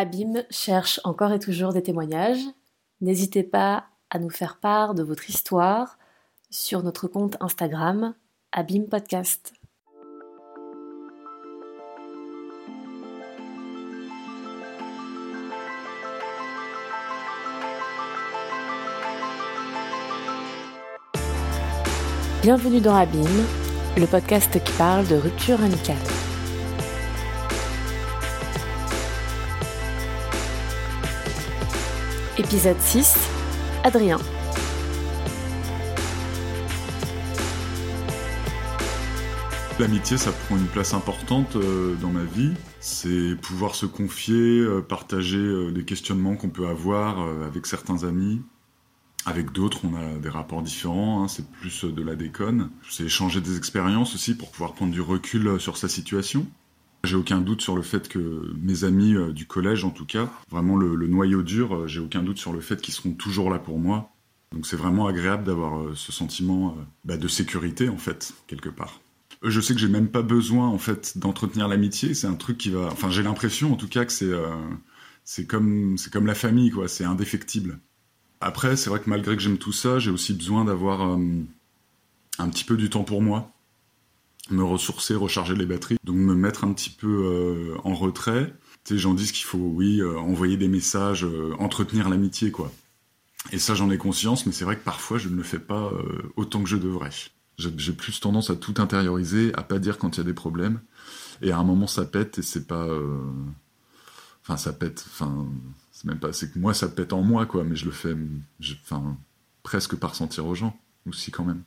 Abîme cherche encore et toujours des témoignages. N'hésitez pas à nous faire part de votre histoire sur notre compte Instagram Abîme Podcast. Bienvenue dans Abîme, le podcast qui parle de rupture amicale. Épisode 6 Adrien. L'amitié, ça prend une place importante euh, dans ma vie. C'est pouvoir se confier, euh, partager euh, des questionnements qu'on peut avoir avec certains amis. Avec d'autres, on a des rapports différents, hein, c'est plus de la déconne. C'est échanger des expériences aussi pour pouvoir prendre du recul sur sa situation. J'ai aucun doute sur le fait que mes amis euh, du collège, en tout cas, vraiment le, noyau dur, euh, j'ai aucun doute sur le fait qu'ils seront toujours là pour moi. Donc c'est vraiment agréable d'avoir euh, ce sentiment bah, de sécurité, en fait, quelque part. Je sais que j'ai même pas besoin, en fait, d'entretenir l'amitié. C'est un truc qui va. Enfin, j'ai l'impression, en tout cas, que c'est comme c'est comme la famille, quoi. C'est indéfectible. Après, c'est vrai que malgré que j'aime tout ça, j'ai aussi besoin d'avoir un petit peu du temps pour moi me ressourcer, recharger les batteries, donc me mettre un petit peu euh, en retrait. Tu sais, j'en dis qu'il faut, oui, euh, envoyer des messages, euh, entretenir l'amitié, quoi. Et ça, j'en ai conscience, mais c'est vrai que parfois, je ne le fais pas autant que je devrais. J'ai plus tendance à tout intérioriser, à pas dire quand il y a des problèmes. Et à un moment, ça pète et c'est pas. Enfin, ça pète. Enfin, c'est même pas. C'est que moi, ça pète en moi, quoi. Mais je le fais. Enfin, presque par sentir aux gens aussi, quand même.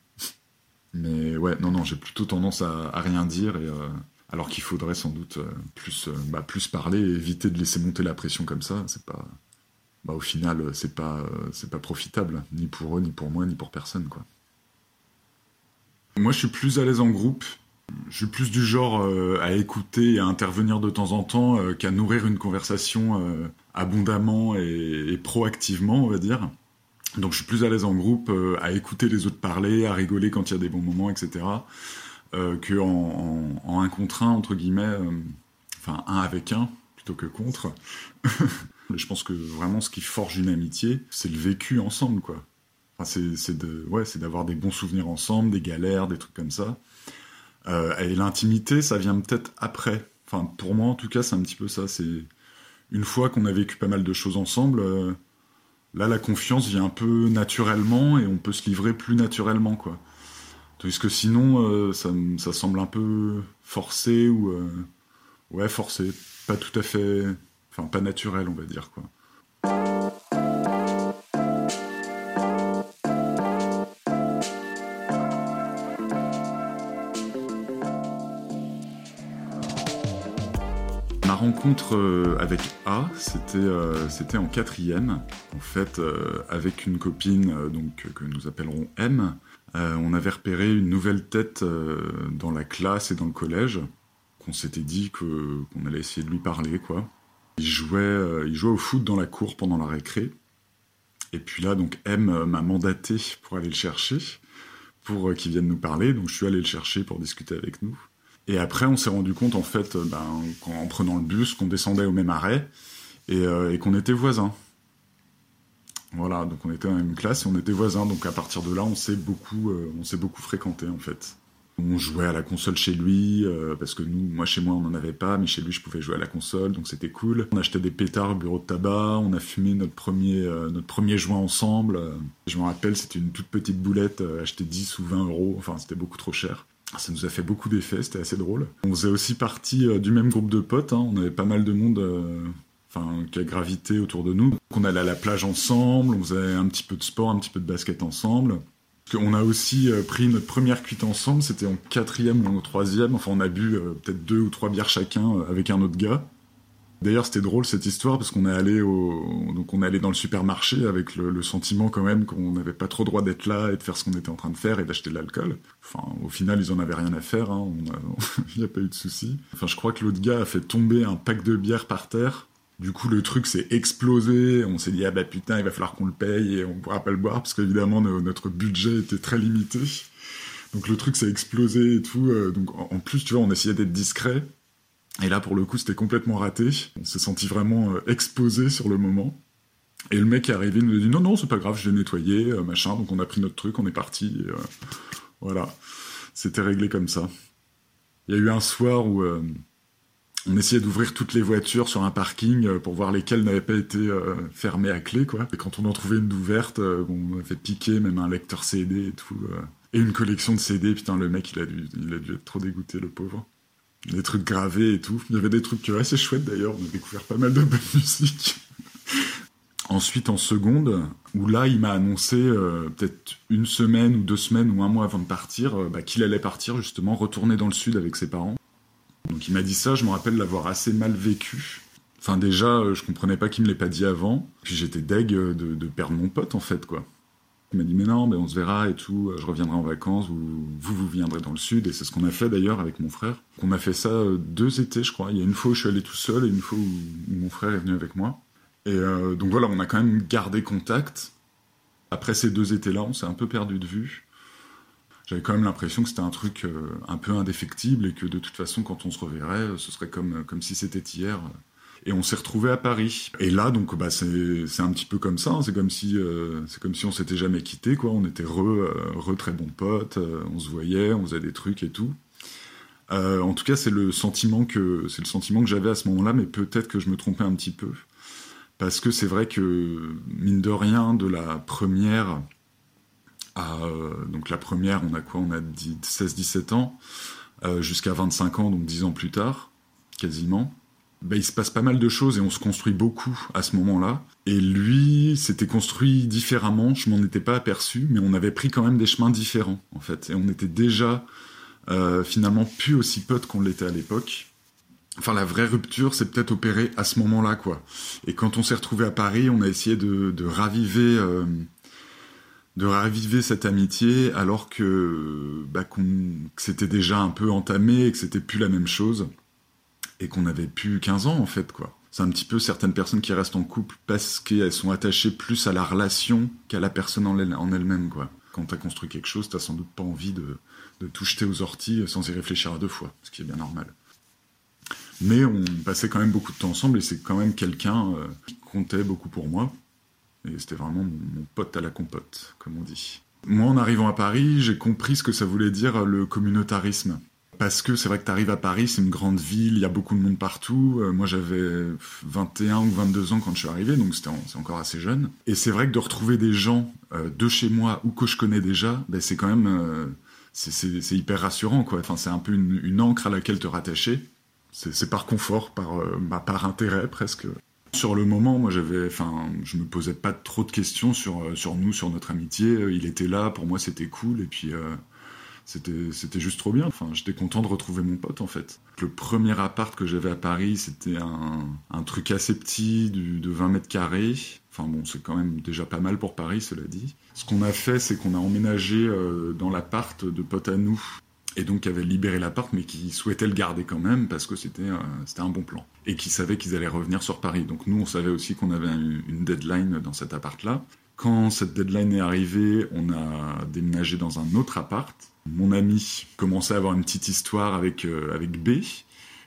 Mais ouais, non, non, j'ai plutôt tendance à, rien dire, et, euh, alors qu'il faudrait sans doute euh, plus, euh, bah, plus parler et éviter de laisser monter la pression comme ça. C'est pas, bah, au final, c'est pas, c'est pas profitable, ni pour eux, ni pour moi, ni pour personne, quoi. Moi, je suis plus à l'aise en groupe. Je suis plus du genre à écouter et à intervenir de temps en temps qu'à nourrir une conversation abondamment et, proactivement, on va dire. Donc je suis plus à l'aise en groupe, euh, à écouter les autres parler, à rigoler quand il y a des bons moments, etc. Euh, que en, un contre un, entre guillemets, euh, enfin un avec un, plutôt que contre. je pense que vraiment ce qui forge une amitié, c'est le vécu ensemble, quoi. Enfin, c'est de, ouais, d'avoir des bons souvenirs ensemble, des galères, des trucs comme ça. et l'intimité, ça vient peut-être après. Enfin, pour moi, en tout cas, c'est un petit peu ça. C'est une fois qu'on a vécu pas mal de choses ensemble Là, la confiance vient un peu naturellement et on peut se livrer plus naturellement, quoi. Tandis que sinon, euh, ça, ça, semble un peu forcé ou. Euh, ouais, forcé. Pas tout à fait. Enfin, pas naturel, on va dire, quoi. Rencontre euh, avec A, c'était euh, c'était en quatrième, en fait, euh, avec une copine donc que nous appellerons M. on avait repéré une nouvelle tête dans la classe et dans le collège, qu'on s'était dit que qu'on allait essayer de lui parler, quoi. Il jouait, il jouait au foot dans la cour pendant la récré. Et puis là, donc M m'a mandaté pour aller le chercher, pour qu'il vienne nous parler. Donc je suis allé le chercher pour discuter avec nous. Et après, on s'est rendu compte, en fait, euh, ben, en prenant le bus, qu'on descendait au même arrêt euh, et, qu'on était voisins. Voilà, donc on était dans la même classe et on était voisins. Donc à partir de là, on s'est beaucoup, euh, on beaucoup fréquenté en fait. On jouait à la console chez lui parce que nous, moi chez moi, on n'en avait pas, mais chez lui, je pouvais jouer à la console, donc c'était cool. On achetait des pétards au bureau de tabac, on a fumé notre premier, notre premier joint ensemble. Je me rappelle, c'était une toute petite boulette achetée 10 ou 20 euros, enfin c'était beaucoup trop cher. Ça nous a fait beaucoup d'effets, c'était assez drôle. On faisait aussi partie euh, du même groupe de potes, hein. on avait pas mal de monde euh, enfin, qui a gravité autour de nous. Donc on allait à la plage ensemble, on faisait un petit peu de sport, un petit peu de basket ensemble. On a aussi euh, pris notre première cuite ensemble, c'était en quatrième ou en troisième, enfin on a bu peut-être deux ou trois bières chacun avec un autre gars. D'ailleurs, c'était drôle cette histoire parce qu'on est allé au, donc on est allé dans le supermarché avec le, sentiment quand même qu'on n'avait pas trop droit d'être là et de faire ce qu'on était en train de faire et d'acheter de l'alcool. Enfin, au final, ils en avaient rien à faire. Hein. Il n'y a pas eu de souci. Enfin, je crois que l'autre gars a fait tomber un pack de bière par terre. Du coup, le truc s'est explosé. On s'est dit ah bah putain, il va falloir qu'on le paye et on pourra pas le boire parce qu'évidemment notre budget était très limité. Donc le truc s'est explosé et tout. Euh, donc en plus, tu vois, on essayait d'être discret Et là, pour le coup, c'était complètement raté. On s'est senti vraiment exposé sur le moment. Et le mec est arrivé, il nous a dit non, non, c'est pas grave, je l'ai nettoyé, machin. Donc on a pris notre truc, on est parti. voilà, c'était réglé comme ça. Il y a eu un soir où on essayait d'ouvrir toutes les voitures sur un parking euh, pour voir lesquelles n'avaient pas été euh, fermées à clé, quoi. Et quand on en trouvait une d'ouverte, euh, on avait piqué même un lecteur CD et tout. et une collection de CD, putain, le mec, il a, dû, il a dû être trop dégoûté, le pauvre. Des trucs gravés et tout. Il y avait des trucs assez chouettes d'ailleurs, on a découvert pas mal de bonne musique. Ensuite, en seconde, où là, il m'a annoncé, peut-être une semaine ou deux semaines ou un mois avant de partir, bah, qu'il allait partir justement, retourner dans le sud avec ses parents. Donc il m'a dit ça, je me rappelle l'avoir assez mal vécu. Enfin déjà, euh, je comprenais pas qu'il me l'ait pas dit avant. Puis j'étais deg euh, de, perdre mon pote en fait quoi. Il m'a dit mais non, mais on se verra et tout, euh, je reviendrai en vacances, ou vous, vous viendrez dans le sud, et c'est ce qu'on a fait d'ailleurs avec mon frère. On a fait ça deux étés je crois. Il y a une fois où je suis allé tout seul et une fois où, mon frère est venu avec moi. Et donc voilà, on a quand même gardé contact. Après ces deux étés-là, on s'est un peu perdu de vue j'avais quand même l'impression que c'était un truc euh, un peu indéfectible et que de toute façon, quand on se reverrait, ce serait comme, euh, comme si c'était hier. Et on s'est retrouvé à Paris. Et là, donc, bah, c'est, un petit peu comme ça. Hein. C'est comme si, euh, c'est comme si on s'était jamais quitté, quoi. On était re, re très bons potes. on se voyait, on faisait des trucs et tout. en tout cas, c'est le sentiment que, c'est le sentiment que j'avais à ce moment-là, mais peut-être que je me trompais un petit peu. Parce que c'est vrai que, mine de rien, de la première euh, donc la première, on a quoi? On a 16-17 ans, euh, jusqu'à 25 ans, donc 10 ans plus tard, quasiment. Ben, il se passe pas mal de choses et on se construit beaucoup à ce moment-là. Et lui, s'était construit différemment, je m'en étais pas aperçu, mais on avait pris quand même des chemins différents, en fait. Et on était déjà euh, finalement plus aussi potes qu'on l'était à l'époque. Enfin, la vraie rupture, c'est peut-être opérée à ce moment-là, quoi. Et quand on s'est retrouvé à Paris, on a essayé de, raviver de raviver cette amitié alors que, bah, que c'était déjà un peu entamé et que c'était plus la même chose et qu'on avait plus 15 ans en fait quoi. C'est un petit peu certaines personnes qui restent en couple parce qu'elles sont attachées plus à la relation qu'à la personne en elle-même quoi. Quand t'as construit quelque chose, t'as sans doute pas envie de, de tout jeter aux orties sans y réfléchir à deux fois, ce qui est bien normal. Mais on passait quand même beaucoup de temps ensemble et c'est quand même quelqu'un euh, qui comptait beaucoup pour moi. Et c'était vraiment mon, pote à la compote, comme on dit. Moi, en arrivant à Paris, j'ai compris ce que ça voulait dire le communautarisme. Parce que c'est vrai que tu arrives à Paris, c'est une grande ville, il y a beaucoup de monde partout. Euh, moi, j'avais 21 ou 22 ans quand je suis arrivé, donc c'était encore assez jeune. Et c'est vrai que de retrouver des gens euh, de chez moi ou que je connais déjà, ben, c'est quand même... Euh, c'est hyper rassurant, quoi. Enfin, c'est un peu une, une, encre à laquelle te rattacher. C'est par confort, par, bah, par intérêt presque. Sur le moment, moi, j'avais, enfin, je me posais pas trop de questions sur sur nous, sur notre amitié. Il était là, pour moi, c'était cool, et puis c'était juste trop bien. Enfin, j'étais content de retrouver mon pote, en fait. Le premier appart que j'avais à Paris, c'était un, un truc assez petit, de 20 mètres carrés. Enfin bon, c'est quand même déjà pas mal pour Paris, cela dit. Ce qu'on a fait, c'est qu'on a emménagé dans l'appart de pote à nous et donc qui avait libéré l'appart, mais qui souhaitait le garder quand même parce que c'était euh, c'était un bon plan et qui savaient qu'ils allaient revenir sur Paris. Donc nous, on savait aussi qu'on avait une deadline dans cet appart-là. Quand cette deadline est arrivée, on a déménagé dans un autre appart. Mon ami commençait à avoir une petite histoire avec euh, avec B,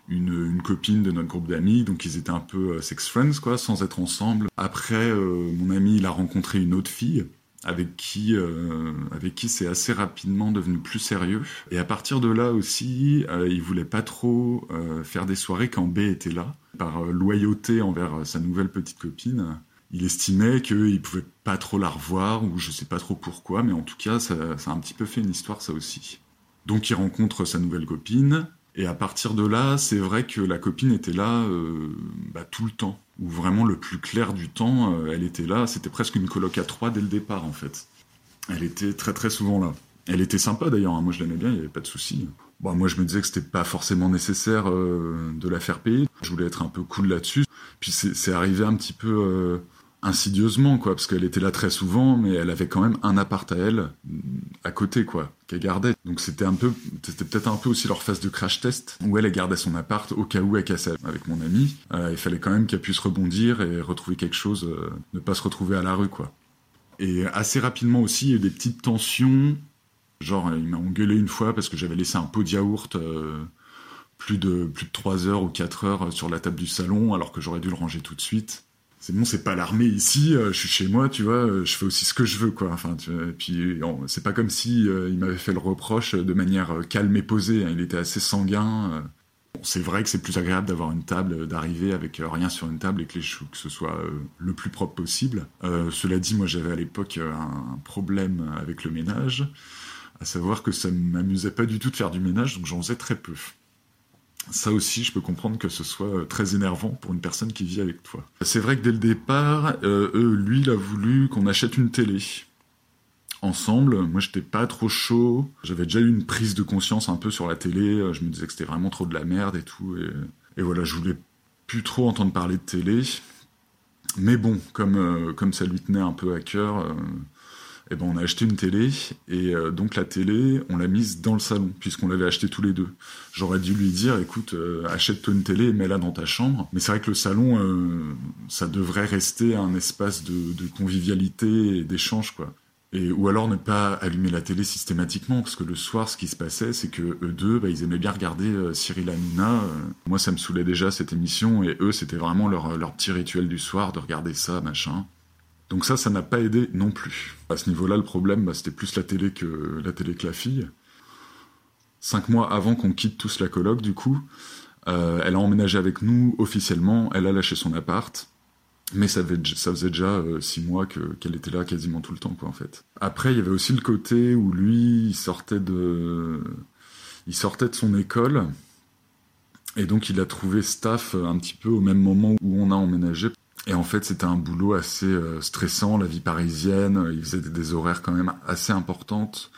une, copine de notre groupe d'amis, donc ils étaient un peu euh, sex friends quoi, sans être ensemble. Après, mon ami il a rencontré une autre fille avec qui, euh, qui c'est assez rapidement devenu plus sérieux. Et à partir de là aussi, euh, il voulait pas trop euh, faire des soirées quand B était là. Par euh, loyauté envers sa nouvelle petite copine, il estimait qu'il pouvait pas trop la revoir, ou je sais pas trop pourquoi, mais en tout cas, ça, a un petit peu fait une histoire, ça aussi. Donc il rencontre sa nouvelle copine, et à partir de là, c'est vrai que la copine était là euh, bah, tout le temps. Ou vraiment le plus clair du temps, euh, elle était là. C'était presque une coloc à trois dès le départ, en fait. Elle était très très souvent là. Elle était sympa d'ailleurs, hein. moi je l'aimais bien, il n'y avait pas de souci. Bon, moi je me disais que c'était pas forcément nécessaire euh, de la faire payer. Je voulais être un peu cool là-dessus. Puis c'est arrivé un petit peu insidieusement, quoi, parce qu'elle était là très souvent, mais elle avait quand même un appart à elle, à côté, quoi, qu'elle gardait. Donc c'était un peu, c'était peut-être un peu aussi leur phase de crash test, où elle, gardait son appart au cas où elle cassait avec mon ami. Euh, il fallait quand même qu'elle puisse rebondir et retrouver quelque chose, euh, ne pas se retrouver à la rue, quoi. Et assez rapidement aussi, il y a eu des petites tensions. Genre, il m'a engueulé une fois parce que j'avais laissé un pot de yaourt euh, plus de plus de 3 heures ou 4 heures sur la table du salon alors que j'aurais dû le ranger tout de suite c'est bon, c'est pas l'armée ici, je suis chez moi, tu vois, je fais aussi ce que je veux, quoi. Enfin, et puis c'est pas comme si il m'avait fait le reproche de manière calme et posée. Hein. Il était assez sanguin c'est vrai que c'est plus agréable d'avoir une table, d'arriver avec euh, rien sur une table et que, les que ce soit euh, le plus propre possible. Euh, cela dit, moi j'avais à l'époque un problème avec le ménage, à savoir que ça m'amusait pas du tout de faire du ménage, donc j'en faisais très peu. Ça aussi, je peux comprendre que ce soit très énervant pour une personne qui vit avec toi. C'est vrai que dès le départ, eux, lui, il a voulu qu'on achète une télé ensemble. Moi, j'étais pas trop chaud. J'avais déjà eu une prise de conscience un peu sur la télé. Je me disais que c'était vraiment trop de la merde et tout. Et, voilà, je voulais plus trop entendre parler de télé. Mais bon, comme, euh, ça lui tenait un peu à cœur, euh, eh ben on a acheté une télé. Et euh, donc la télé, on l'a mise dans le salon, puisqu'on l'avait acheté tous les deux. J'aurais dû lui dire, écoute, achète-toi une télé et mets-la dans ta chambre. Mais c'est vrai que le salon, ça devrait rester un espace de, convivialité et d'échange, quoi ou alors ne pas allumer la télé systématiquement, parce que le soir, ce qui se passait, c'est que eux deux, bah, ils aimaient bien regarder euh, Cyril Hanouna. Euh. moi, ça me saoulait déjà cette émission, et eux, c'était vraiment leur, leur petit rituel du soir de regarder ça, machin. Donc ça, ça n'a pas aidé non plus. À ce niveau-là, le problème, bah, c'était plus la télé que la télé fille. Cinq mois avant qu'on quitte tous la coloc, du coup, euh, elle a emménagé avec nous officiellement. Elle a lâché son appart. Mais ça, faisait déjà euh, six mois qu'elle était là quasiment tout le temps, quoi, en fait. Après, il y avait aussi le côté où lui, sortait de, il sortait de son école, et donc il a trouvé staff un petit peu au même moment où on a emménagé. Et en fait, c'était un boulot assez euh, stressant, la vie parisienne. Il faisait des horaires quand même assez importantes.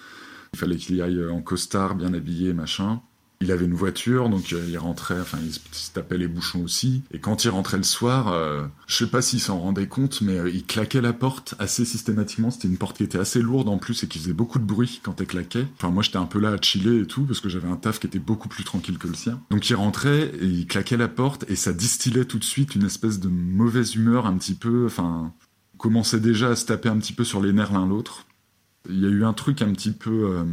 Il fallait qu'il y aille en costard, bien habillé, machin. Il avait une voiture, donc euh, il rentrait, enfin il se tapait les bouchons aussi. Et quand il rentrait le soir, euh, je sais pas s'il s'en rendait compte, mais euh, il claquait la porte assez systématiquement. C'était une porte qui était assez lourde en plus et qui faisait beaucoup de bruit quand elle claquait. Enfin moi j'étais un peu là à chiller et tout parce que j'avais un taf qui était beaucoup plus tranquille que le sien. Donc il rentrait et il claquait la porte et ça distillait tout de suite une espèce de mauvaise humeur un petit peu. Enfin commençait déjà à se taper un petit peu sur les nerfs l'un l'autre. Il y a eu un truc un petit peu euh,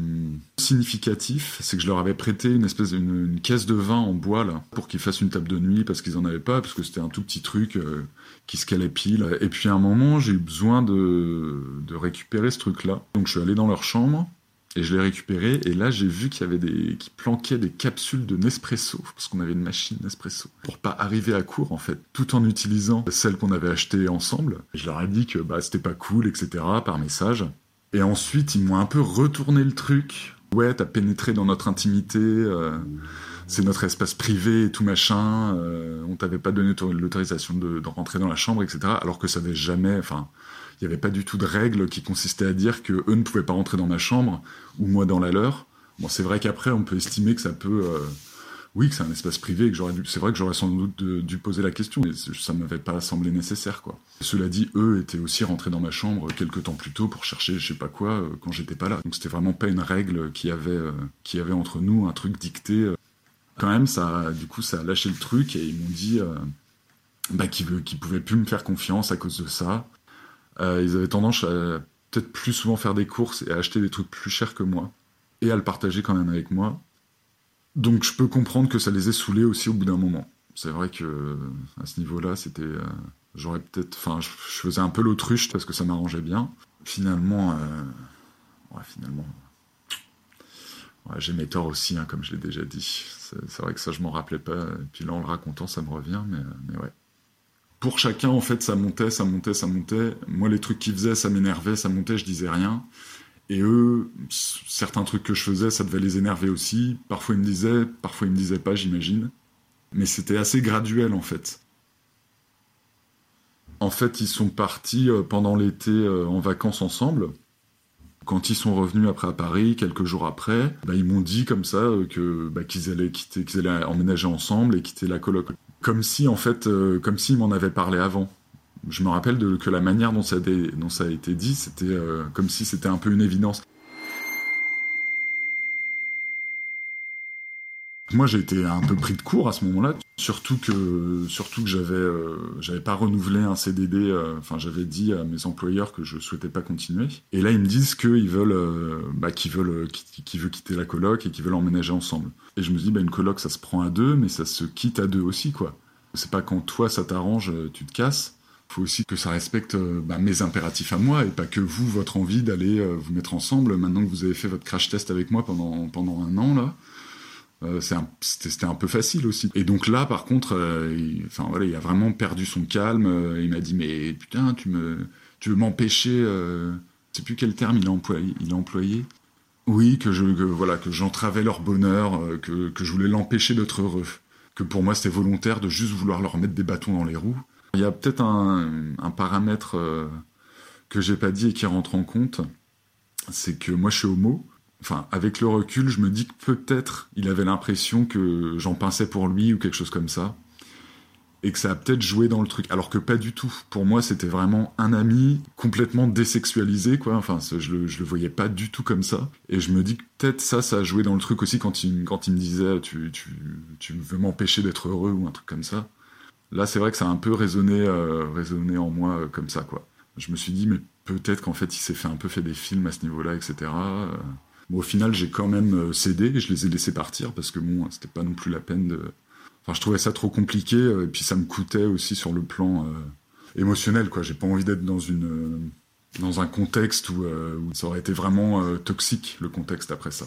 significatif, c'est que je leur avais prêté une espèce une caisse de vin en bois là, pour qu'ils fassent une table de nuit parce qu'ils en avaient pas, parce que c'était un tout petit truc euh, qui se calait pile. Et puis à un moment, j'ai eu besoin de, de récupérer ce truc-là. Donc je suis allé dans leur chambre et je l'ai récupéré. Et là, j'ai vu qu'il y avait des qui planquaient des capsules de Nespresso parce qu'on avait une machine Nespresso pour pas arriver à court en fait, tout en utilisant celle qu'on avait achetée ensemble. je leur ai dit que bah c'était pas cool, etc. par message. Et ensuite, ils m'ont un peu retourné le truc. Ouais, t'as pénétré dans notre intimité, euh, c'est notre espace privé et tout machin. Euh, on t'avait pas donné l'autorisation de, rentrer dans la chambre, etc. Alors que ça n'avait jamais, enfin, il n'y avait pas du tout de règle qui consistait à dire que eux ne pouvaient pas rentrer dans ma chambre ou moi dans la leur. Bon, c'est vrai qu'après, on peut estimer que ça peut euh, oui, que c'est un espace privé, que j'aurais dû, c'est vrai que j'aurais sans doute dû poser la question, mais ça m'avait pas semblé nécessaire, quoi. Cela dit, eux étaient aussi rentrés dans ma chambre quelques temps plus tôt pour chercher je sais pas quoi euh, quand j'étais pas là. Donc c'était vraiment pas une règle qui avait, euh, qui avait entre nous, un truc dicté. Euh. Quand même, ça, du coup, ça a lâché le truc et ils m'ont dit, bah, qu'ils, qu'ils pouvaient plus me faire confiance à cause de ça. ils avaient tendance à peut-être plus souvent faire des courses et à acheter des trucs plus chers que moi et à le partager quand même avec moi. Donc je peux comprendre que ça les ait saoulés aussi au bout d'un moment. C'est vrai que à ce niveau-là, c'était, euh, j'aurais peut-être, enfin, je, faisais un peu l'autruche parce que ça m'arrangeait bien. Finalement, euh, ouais, finalement, j'ai mes torts aussi, hein, comme je l'ai déjà dit. C'est vrai que ça, je m'en rappelais pas. Et puis là, en le racontant, ça me revient, mais, mais ouais. Pour chacun, en fait, ça montait, ça montait, ça montait. Moi, les trucs qu'ils faisaient, ça m'énervait, ça montait, je disais rien. Et eux, certains trucs que je faisais, ça devait les énerver aussi. Parfois ils me disaient, parfois ils me disaient pas, j'imagine. Mais c'était assez graduel en fait. En fait, ils sont partis euh, pendant l'été euh, en vacances ensemble. Quand ils sont revenus après à Paris, quelques jours après, bah, ils m'ont dit comme ça euh, que bah, qu'ils allaient quitter, qu'ils allaient emménager ensemble et quitter la coloc. Comme si en fait, comme s'ils m'en avaient parlé avant je me rappelle que la manière dont ça, a été dit, c'était comme si c'était un peu une évidence. Moi, j'ai été un peu pris de court à ce moment-là, surtout que surtout que j'avais euh, j'avais pas renouvelé un CDD. euh, j'avais dit à mes employeurs que je souhaitais pas continuer. Et là, ils me disent qu'ils veulent euh, bah, qu'ils veulent qu'ils veulent quitter la coloc et qu'ils veulent emménager ensemble. Et je me dis, bah, une coloc, ça se prend à deux, mais ça se quitte à deux aussi, quoi. C'est pas quand toi ça t'arrange, tu te casses. Faut aussi que ça respecte bah, mes impératifs à moi et pas que vous, votre envie d'aller vous mettre ensemble. Maintenant que vous avez fait votre crash test avec moi pendant, pendant un an, là, euh, c'était un peu facile aussi. Et donc là, par contre, euh, il, voilà, il a vraiment perdu son calme. euh, il m'a dit, mais putain, tu, me, tu veux m'empêcher... Je sais plus quel terme il a employé. Oui, que je voilà que j'entravais leur bonheur, que, que je voulais l'empêcher d'être heureux. Que pour moi, c'était volontaire de juste vouloir leur mettre des bâtons dans les roues. Il y a peut-être un, un paramètre que j'ai pas dit et qui rentre en compte, c'est que moi je suis homo. Enfin, avec le recul, je me dis que peut-être il avait l'impression que j'en pinçais pour lui ou quelque chose comme ça. Et que ça a peut-être joué dans le truc. Alors que pas du tout. Pour moi, c'était vraiment un ami complètement désexualisé, quoi. Enfin, je le, le voyais pas du tout comme ça. Et je me dis que peut-être ça, ça a joué dans le truc aussi quand il, me disait tu, tu, veux m'empêcher d'être heureux ou un truc comme ça. Là, c'est vrai que ça a un peu résonné, euh, en moi euh, comme ça, quoi. Je me suis dit, mais peut-être qu'en fait, il s'est fait un peu fait des films à ce niveau-là, etc. Au final, j'ai quand même euh, cédé et je les ai laissés partir parce que bon, c'était pas non plus la peine de. Enfin, je trouvais ça trop compliqué euh, et puis ça me coûtait aussi sur le plan euh, émotionnel, quoi. J'ai pas envie d'être dans une dans un contexte où, ça aurait été vraiment toxique le contexte après ça.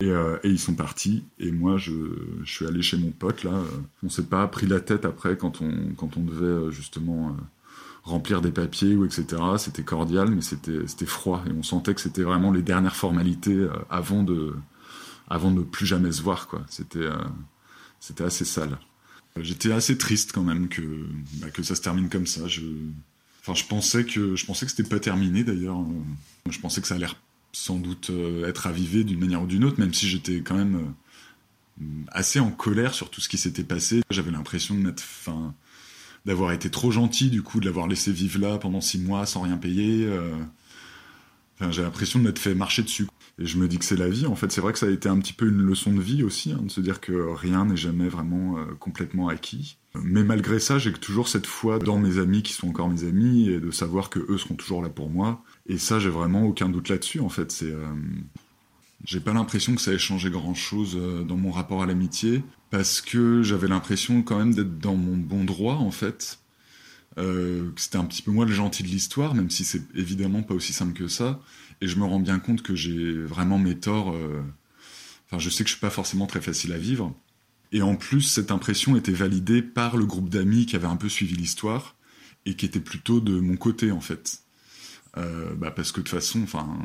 Et, ils sont partis et moi je, je suis allé chez mon pote là. on s'est pas pris la tête après quand on quand on devait justement remplir des papiers ou etc. C'était cordial, mais c'était froid et on sentait que c'était vraiment les dernières formalités euh, avant de avant de ne plus jamais se voir quoi. C'était euh, assez sale. J'étais assez triste quand même que bah, que ça se termine comme ça. Je enfin je pensais que je pensais que c'était pas terminé d'ailleurs. Je pensais que ça allait sans doute euh, être avivé d'une manière ou d'une autre, même si j'étais quand même assez en colère sur tout ce qui s'était passé. J'avais l'impression de m'être, enfin, d'avoir été trop gentil, du coup, de l'avoir laissé vivre là pendant six mois sans rien payer. euh. J'ai l'impression de m'être fait marcher dessus. Et je me dis que c'est la vie. En fait, c'est vrai que ça a été un petit peu une leçon de vie aussi, hein, de se dire que rien n'est jamais vraiment euh, complètement acquis. Mais malgré ça, j'ai toujours cette foi dans mes amis qui sont encore mes amis et de savoir que eux seront toujours là pour moi. Et ça, j'ai vraiment aucun doute là-dessus. En fait, c'est, euh, j'ai pas l'impression que ça ait changé grand-chose euh, dans mon rapport à l'amitié parce que j'avais l'impression quand même d'être dans mon bon droit en fait. Euh, c'était un petit peu moi le gentil de l'histoire, même si c'est évidemment pas aussi simple que ça. Et je me rends bien compte que j'ai vraiment mes torts. euh, Enfin, je sais que je suis pas forcément très facile à vivre. Et en plus, cette impression était validée par le groupe d'amis qui avait un peu suivi l'histoire et qui était plutôt de mon côté en fait. Bah parce que de toute façon, enfin,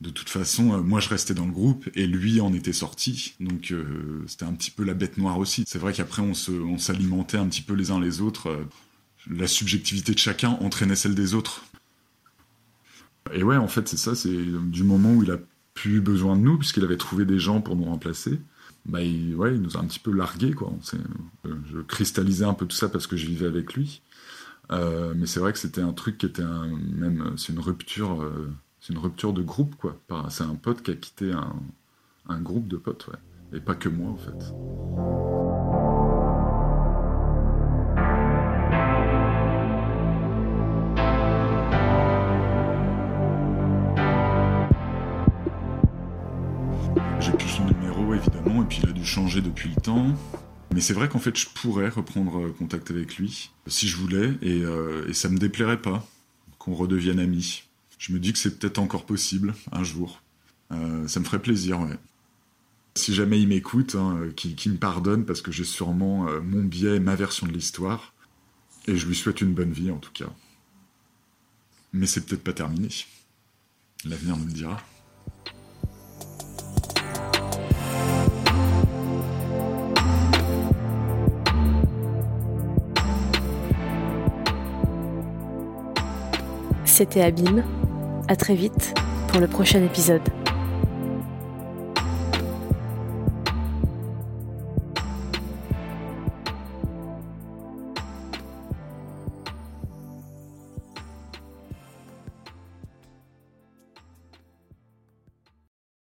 de toute façon, euh, moi je restais dans le groupe et lui en était sorti, donc euh, c'était un petit peu la bête noire aussi. C'est vrai qu'après on s'alimentait un petit peu les uns les autres. euh, la subjectivité de chacun entraînait celle des autres. Et ouais, en fait, c'est ça, c'est du moment où il a plus besoin de nous, puisqu'il avait trouvé des gens pour nous remplacer, bah, il, ouais, il nous a un petit peu largués, quoi. Je cristallisais un peu tout ça parce que je vivais avec lui. Mais c'est vrai que c'était un truc qui était même, c'est une rupture, c'est une rupture de groupe, quoi. C'est un pote qui a quitté un, groupe de potes, ouais. Et pas que moi, en fait. J'ai plus son numéro, évidemment, et puis il a dû changer depuis le temps. Mais c'est vrai qu'en fait, je pourrais reprendre contact avec lui, si je voulais, et, euh, et ça me déplairait pas qu'on redevienne amis. Je me dis que c'est peut-être encore possible, un jour. Euh, ça me ferait plaisir, ouais. Si jamais il m'écoute, hein, euh, qu'il me pardonne, parce que j'ai sûrement euh, mon biais, ma version de l'histoire. Et je lui souhaite une bonne vie, en tout cas. Mais c'est peut-être pas terminé. L'avenir nous le dira. C'était Abîme. À très vite pour le prochain épisode.